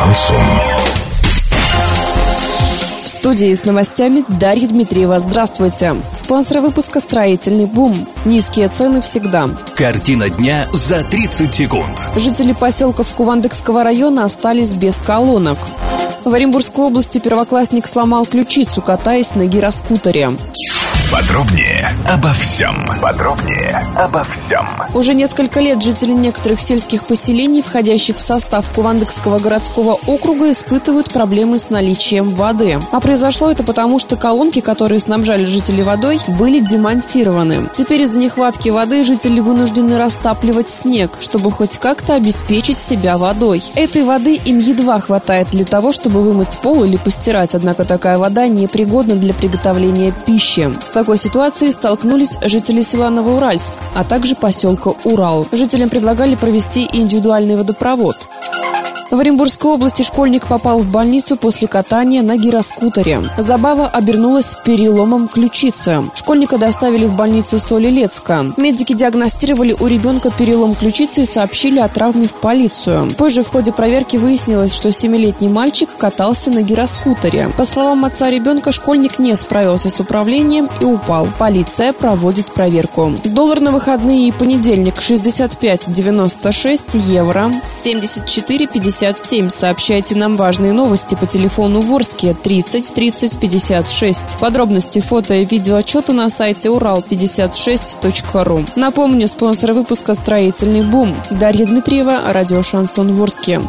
Шансон. В студии с новостями Дарья Дмитриева. Здравствуйте. Спонсор выпуска «Строительный бум». Низкие цены всегда. Картина дня за 30 секунд. Жители поселков Кувандыкского района остались без колонок. В Оренбургской области первоклассник сломал ключицу, катаясь на гироскутере. Подробнее обо всем. Подробнее обо всем. Уже несколько лет жители некоторых сельских поселений, входящих в состав Кувандыкского городского округа, испытывают проблемы с наличием воды. А произошло это потому, что колонки, которые снабжали жителей водой, были демонтированы. Теперь из-за нехватки воды жители вынуждены растапливать снег, чтобы хоть как-то обеспечить себя водой. Этой воды им едва хватает для того, чтобы вымыть пол или постирать, однако такая вода непригодна для приготовления пищи такой ситуацией столкнулись жители села Новоуральск, а также поселка Урал. Жителям предлагали провести индивидуальный водопровод. В Оренбургской области школьник попал в больницу после катания на гироскутере. Забава обернулась переломом ключицы. Школьника доставили в больницу Солилецка. Медики диагностировали у ребенка перелом ключицы и сообщили о травме в полицию. Позже в ходе проверки выяснилось, что семилетний мальчик катался на гироскутере. По словам отца ребенка, школьник не справился с управлением и упал. Полиция проводит проверку. Доллар на выходные и понедельник 65,96 евро, 74,50 57. Сообщайте нам важные новости по телефону Ворске 30 30 56. Подробности фото и видео отчета на сайте урал56.ру. Напомню, спонсор выпуска «Строительный бум». Дарья Дмитриева, радио «Шансон Ворске».